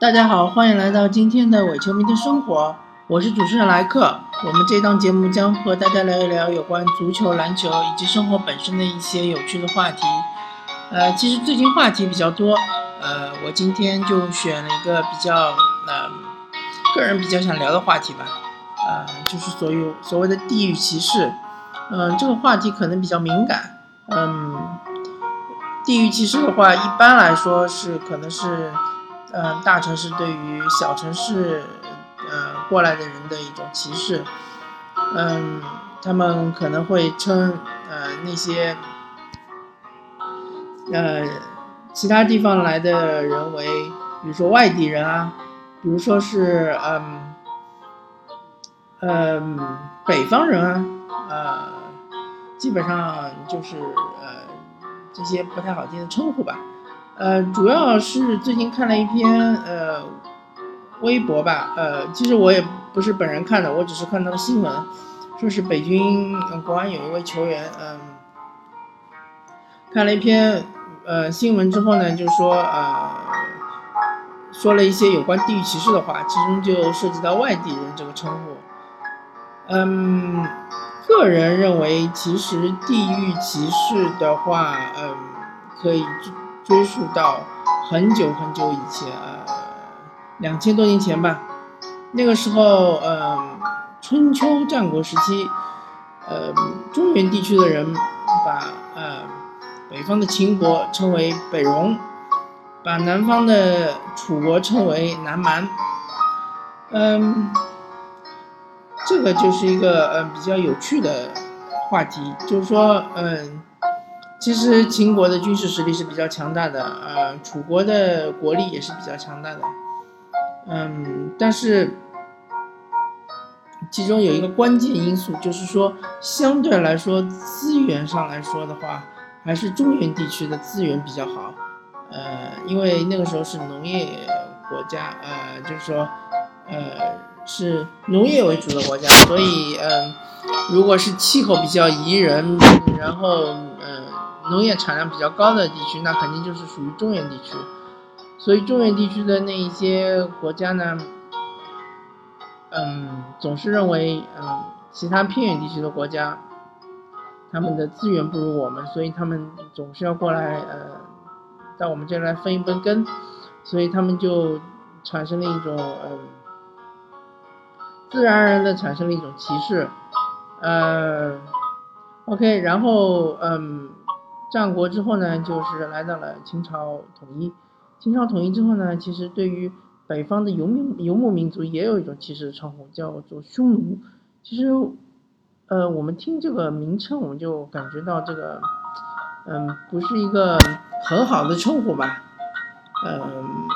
大家好，欢迎来到今天的伪球迷的生活，我是主持人莱克。我们这档节目将和大家聊一聊有关足球、篮球以及生活本身的一些有趣的话题。呃，其实最近话题比较多，呃，我今天就选了一个比较呃个人比较想聊的话题吧，呃，就是所有所谓的地域歧视。嗯，这个话题可能比较敏感。嗯，地域歧视的话，一般来说是可能是。嗯，大城市对于小城市，呃，过来的人的一种歧视。嗯，他们可能会称呃那些呃其他地方来的人为，比如说外地人啊，比如说是嗯嗯北方人啊，呃，基本上就是呃这些不太好听的称呼吧。呃，主要是最近看了一篇呃微博吧，呃，其实我也不是本人看的，我只是看到新闻，说是北京国安有一位球员，嗯，看了一篇呃新闻之后呢，就说呃说了一些有关地域歧视的话，其中就涉及到外地人这个称呼，嗯，个人认为其实地域歧视的话，嗯，可以。追溯到很久很久以前，呃，两千多年前吧。那个时候，呃，春秋战国时期，呃，中原地区的人把呃北方的秦国称为北戎，把南方的楚国称为南蛮。嗯，这个就是一个呃比较有趣的话题，就是说，嗯。其实秦国的军事实力是比较强大的，呃，楚国的国力也是比较强大的，嗯，但是其中有一个关键因素，就是说相对来说资源上来说的话，还是中原地区的资源比较好，呃，因为那个时候是农业国家，呃，就是说，呃，是农业为主的国家，所以，嗯，如果是气候比较宜人，然后，嗯。农业产量比较高的地区，那肯定就是属于中原地区。所以中原地区的那一些国家呢，嗯，总是认为，嗯，其他偏远地区的国家，他们的资源不如我们，所以他们总是要过来，呃，到我们这来分一分羹。所以他们就产生了一种，嗯，自然而然的产生了一种歧视。呃，OK，然后，嗯。战国之后呢，就是来到了秦朝统一。秦朝统一之后呢，其实对于北方的游牧游牧民族也有一种歧视的称呼，叫做匈奴。其实，呃，我们听这个名称，我们就感觉到这个，嗯，不是一个很好的称呼吧，嗯，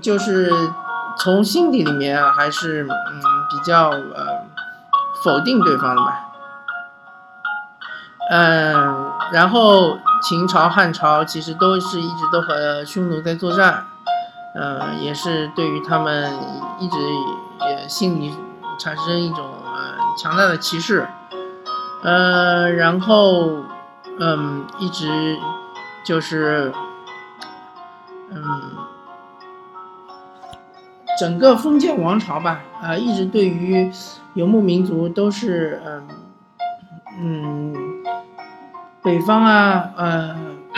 就是从心底里面还是嗯比较呃否定对方的吧。嗯，然后秦朝、汉朝其实都是一直都和匈奴在作战，嗯，也是对于他们一直也心里产生一种呃强大的歧视，呃，然后嗯，一直就是嗯，整个封建王朝吧，啊，一直对于游牧民族都是嗯嗯。北方啊，呃，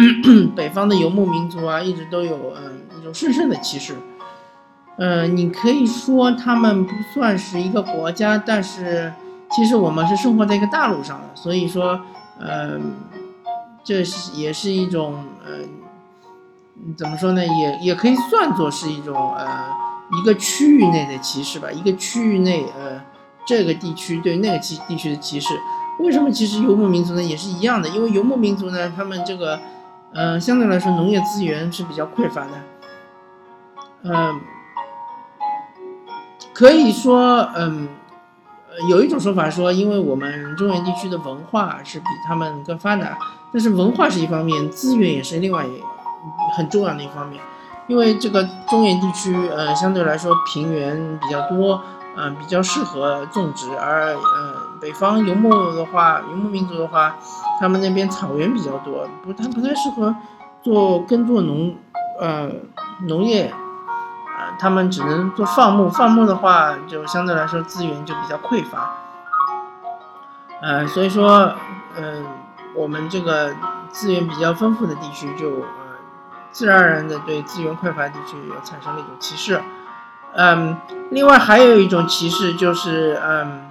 北方的游牧民族啊，一直都有嗯一种深深的歧视。嗯，你可以说他们不算是一个国家，但是其实我们是生活在一个大陆上的，所以说，嗯，这是也是一种，嗯，怎么说呢？也也可以算作是一种呃一个区域内的歧视吧，一个区域内呃这个地区对那个地地区的歧视。为什么其实游牧民族呢也是一样的？因为游牧民族呢，他们这个，呃，相对来说农业资源是比较匮乏的，嗯，可以说，嗯，有一种说法说，因为我们中原地区的文化是比他们更发达，但是文化是一方面，资源也是另外一很重要的一方面，因为这个中原地区，呃，相对来说平原比较多。嗯，比较适合种植，而嗯，北方游牧的话，游牧民族的话，他们那边草原比较多，不，它不太适合做耕作农，呃农业，呃他们只能做放牧，放牧的话就相对来说资源就比较匮乏，呃所以说嗯我们这个资源比较丰富的地区就呃自然而然的对资源匮乏地区有产生了一种歧视，嗯另外还有一种歧视就是嗯。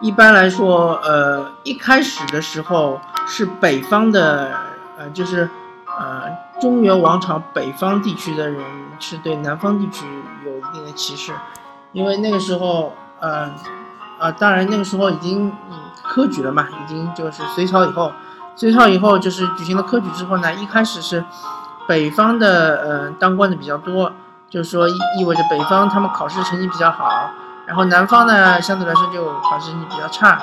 一般来说，呃，一开始的时候是北方的，呃，就是呃，中原王朝北方地区的人是对南方地区有一定的歧视，因为那个时候，呃，啊，当然那个时候已经科举了嘛，已经就是隋朝以后，隋朝以后就是举行了科举之后呢，一开始是北方的，呃，当官的比较多，就是说意味着北方他们考试成绩比较好。然后南方呢，相对来说就考试成绩比较差，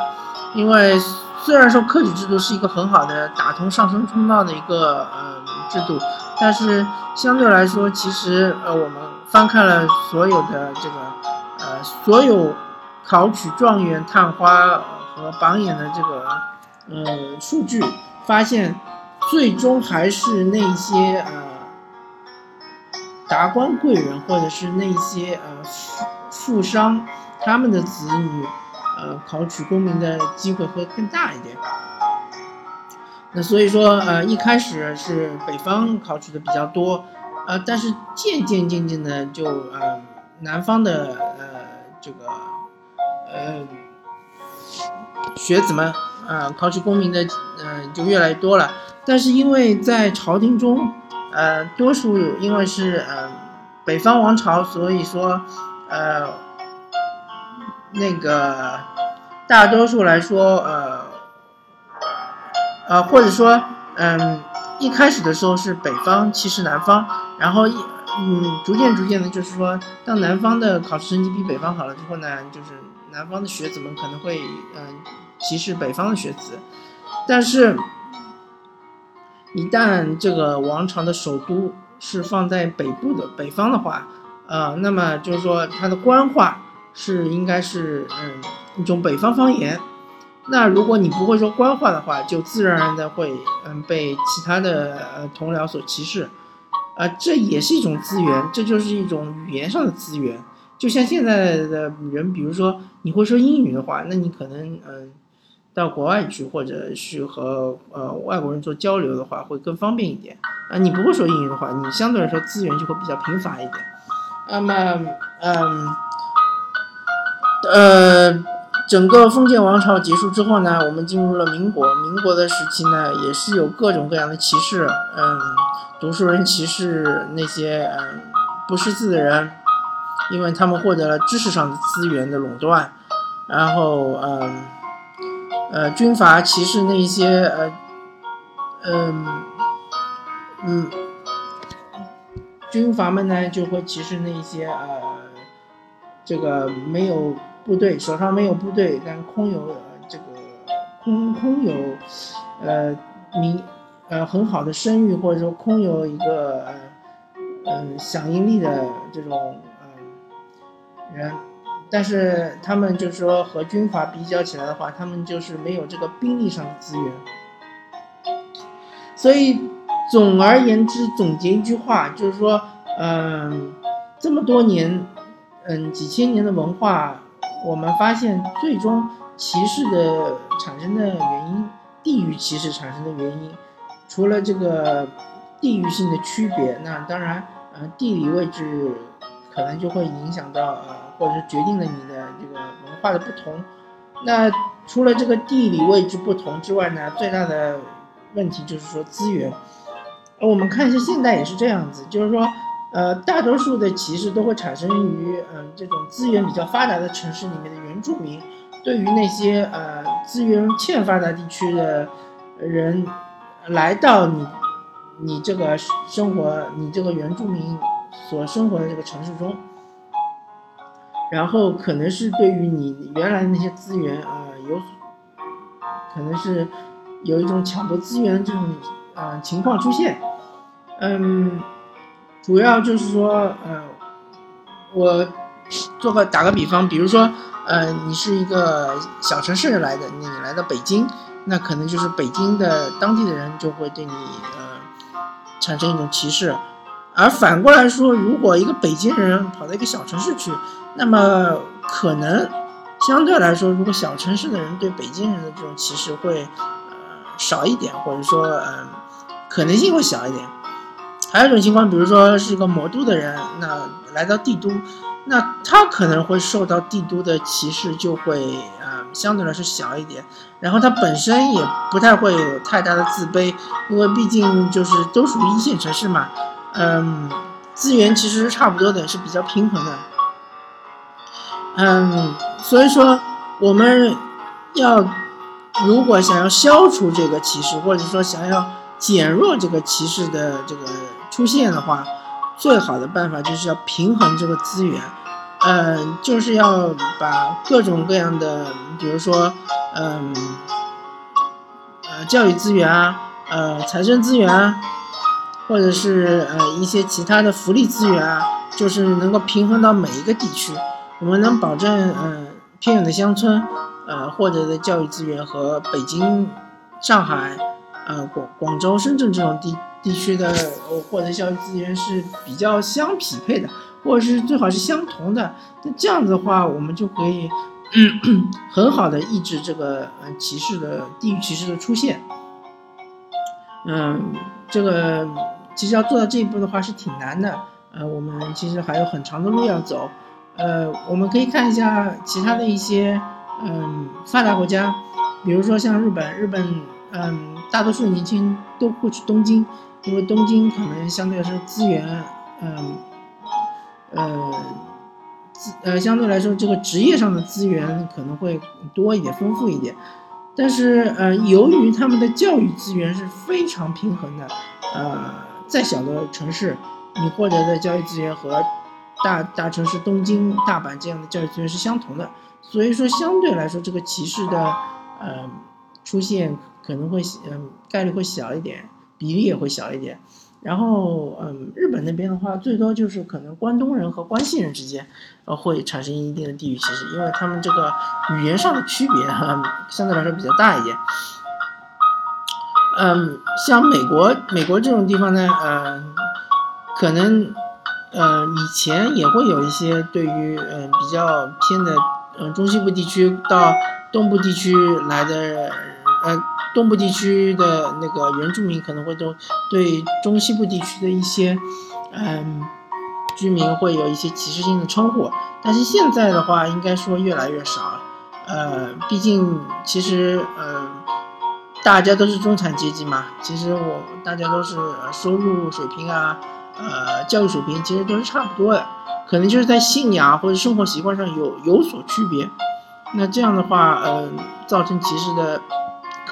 因为虽然说科举制度是一个很好的打通上升通道的一个呃制度，但是相对来说，其实呃我们翻看了所有的这个呃所有考取状元、探花和榜眼的这个呃数据，发现最终还是那些呃达官贵人或者是那些呃。富商他们的子女，呃，考取功名的机会会更大一点。那所以说，呃，一开始是北方考取的比较多，呃，但是渐渐渐渐的就，呃，南方的，呃，这个，呃，学子们，呃，考取功名的，呃，就越来越多了。但是因为在朝廷中，呃，多数因为是，呃，北方王朝，所以说。呃，那个大多数来说，呃，呃，或者说，嗯，一开始的时候是北方歧视南方，然后一，嗯，逐渐逐渐的，就是说，当南方的考试成绩比北方好了之后呢，就是南方的学子们可能会，嗯，歧视北方的学子，但是，一旦这个王朝的首都是放在北部的北方的话。啊，那么就是说，它的官话是应该是嗯一种北方方言。那如果你不会说官话的话，就自然而然的会嗯被其他的呃同僚所歧视。啊，这也是一种资源，这就是一种语言上的资源。就像现在的人，比如说你会说英语的话，那你可能嗯到国外去，或者是和呃外国人做交流的话，会更方便一点。啊，你不会说英语的话，你相对来说资源就会比较贫乏一点。那么，嗯，呃，整个封建王朝结束之后呢，我们进入了民国。民国的时期呢，也是有各种各样的歧视，嗯，读书人歧视那些嗯不识字的人，因为他们获得了知识上的资源的垄断。然后，嗯，呃，军阀歧视那些呃，嗯，嗯。军阀们呢，就会歧视那些呃，这个没有部队，手上没有部队，但空有呃这个空空有呃名呃很好的声誉，或者说空有一个嗯响应力的这种嗯人，但是他们就是说和军阀比较起来的话，他们就是没有这个兵力上的资源，所以。总而言之，总结一句话，就是说，嗯，这么多年，嗯，几千年的文化，我们发现，最终歧视的产生的原因，地域歧视产生的原因，除了这个地域性的区别，那当然，呃，地理位置可能就会影响到，呃，或者是决定了你的这个文化的不同。那除了这个地理位置不同之外呢，最大的问题就是说资源。我们看一下现代也是这样子，就是说，呃，大多数的歧视都会产生于，嗯，这种资源比较发达的城市里面的原住民，对于那些呃资源欠发达地区的人，来到你，你这个生活，你这个原住民所生活的这个城市中，然后可能是对于你原来的那些资源啊，有，可能是有一种抢夺资源的这种。呃，情况出现，嗯，主要就是说，呃，我做个打个比方，比如说，呃，你是一个小城市来的，你来到北京，那可能就是北京的当地的人就会对你，呃，产生一种歧视。而反过来说，如果一个北京人跑到一个小城市去，那么可能相对来说，如果小城市的人对北京人的这种歧视会呃少一点，或者说嗯可能性会小一点。还有一种情况，比如说是一个魔都的人，那来到帝都，那他可能会受到帝都的歧视就会呃相对来说小一点。然后他本身也不太会有太大的自卑，因为毕竟就是都属于一线城市嘛。嗯，资源其实是差不多的，是比较平衡的。嗯，所以说我们要如果想要消除这个歧视，或者说想要减弱这个歧视的这个出现的话，最好的办法就是要平衡这个资源。嗯，就是要把各种各样的，比如说，嗯，呃，教育资源啊，呃，财政资源啊。或者是呃一些其他的福利资源啊，就是能够平衡到每一个地区，我们能保证嗯偏远的乡村呃获得的教育资源和北京、上海、呃广广州、深圳这种地地区的获得教育资源是比较相匹配的，或者是最好是相同的。那这样子的话，我们就可以 很好的抑制这个呃歧视的地域歧视的出现。嗯，这个。其实要做到这一步的话是挺难的，呃，我们其实还有很长的路要走，呃，我们可以看一下其他的一些，嗯，发达国家，比如说像日本，日本，嗯，大多数年轻人都会去东京，因为东京可能相对来说资源，嗯，呃，资，呃，相对来说这个职业上的资源可能会多一点，丰富一点，但是，呃，由于他们的教育资源是非常平衡的，呃。再小的城市，你获得的教育资源和大大城市东京、大阪这样的教育资源是相同的，所以说相对来说，这个歧视的呃出现可能会嗯概率会小一点，比例也会小一点。然后嗯，日本那边的话，最多就是可能关东人和关西人之间呃会产生一定的地域歧视，因为他们这个语言上的区别哈相对来说比较大一点。嗯，像美国，美国这种地方呢，呃，可能，呃，以前也会有一些对于，嗯，比较偏的，嗯，中西部地区到东部地区来的，呃，东部地区的那个原住民可能会都对中西部地区的一些，嗯，居民会有一些歧视性的称呼，但是现在的话，应该说越来越少了，呃，毕竟其实，呃。大家都是中产阶级嘛，其实我大家都是收入水平啊，呃，教育水平其实都是差不多的，可能就是在信仰或者生活习惯上有有所区别。那这样的话，嗯，造成歧视的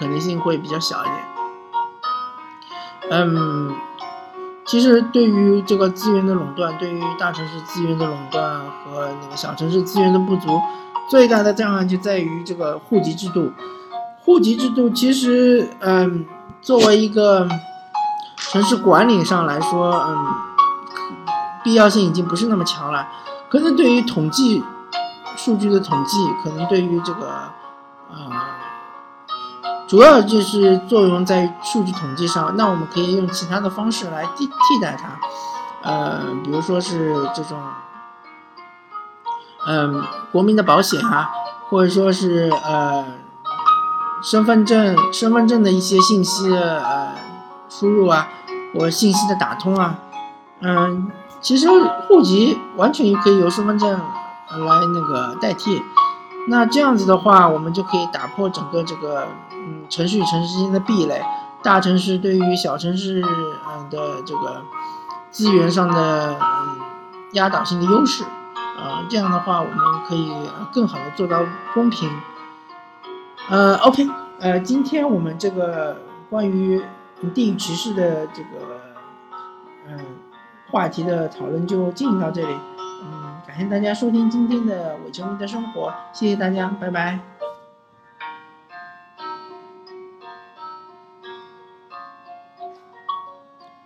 可能性会比较小一点。嗯，其实对于这个资源的垄断，对于大城市资源的垄断和那个小城市资源的不足，最大的障碍就在于这个户籍制度。户籍制度其实，嗯，作为一个城市管理上来说，嗯，必要性已经不是那么强了。可能对于统计数据的统计，可能对于这个，呃，主要就是作用在数据统计上。那我们可以用其他的方式来替替代它，呃，比如说是这种，嗯，国民的保险啊，或者说是呃。身份证、身份证的一些信息的呃输入啊，或信息的打通啊，嗯，其实户籍完全也可以由身份证来那个代替。那这样子的话，我们就可以打破整个这个嗯城市与城市之间的壁垒，大城市对于小城市嗯的这个资源上的嗯压倒性的优势，呃，这样的话我们可以更好的做到公平。呃，OK，呃，今天我们这个关于地域歧视的这个嗯话题的讨论就进行到这里，感谢大家收听今天的伪球迷的生活，谢谢大家，拜拜。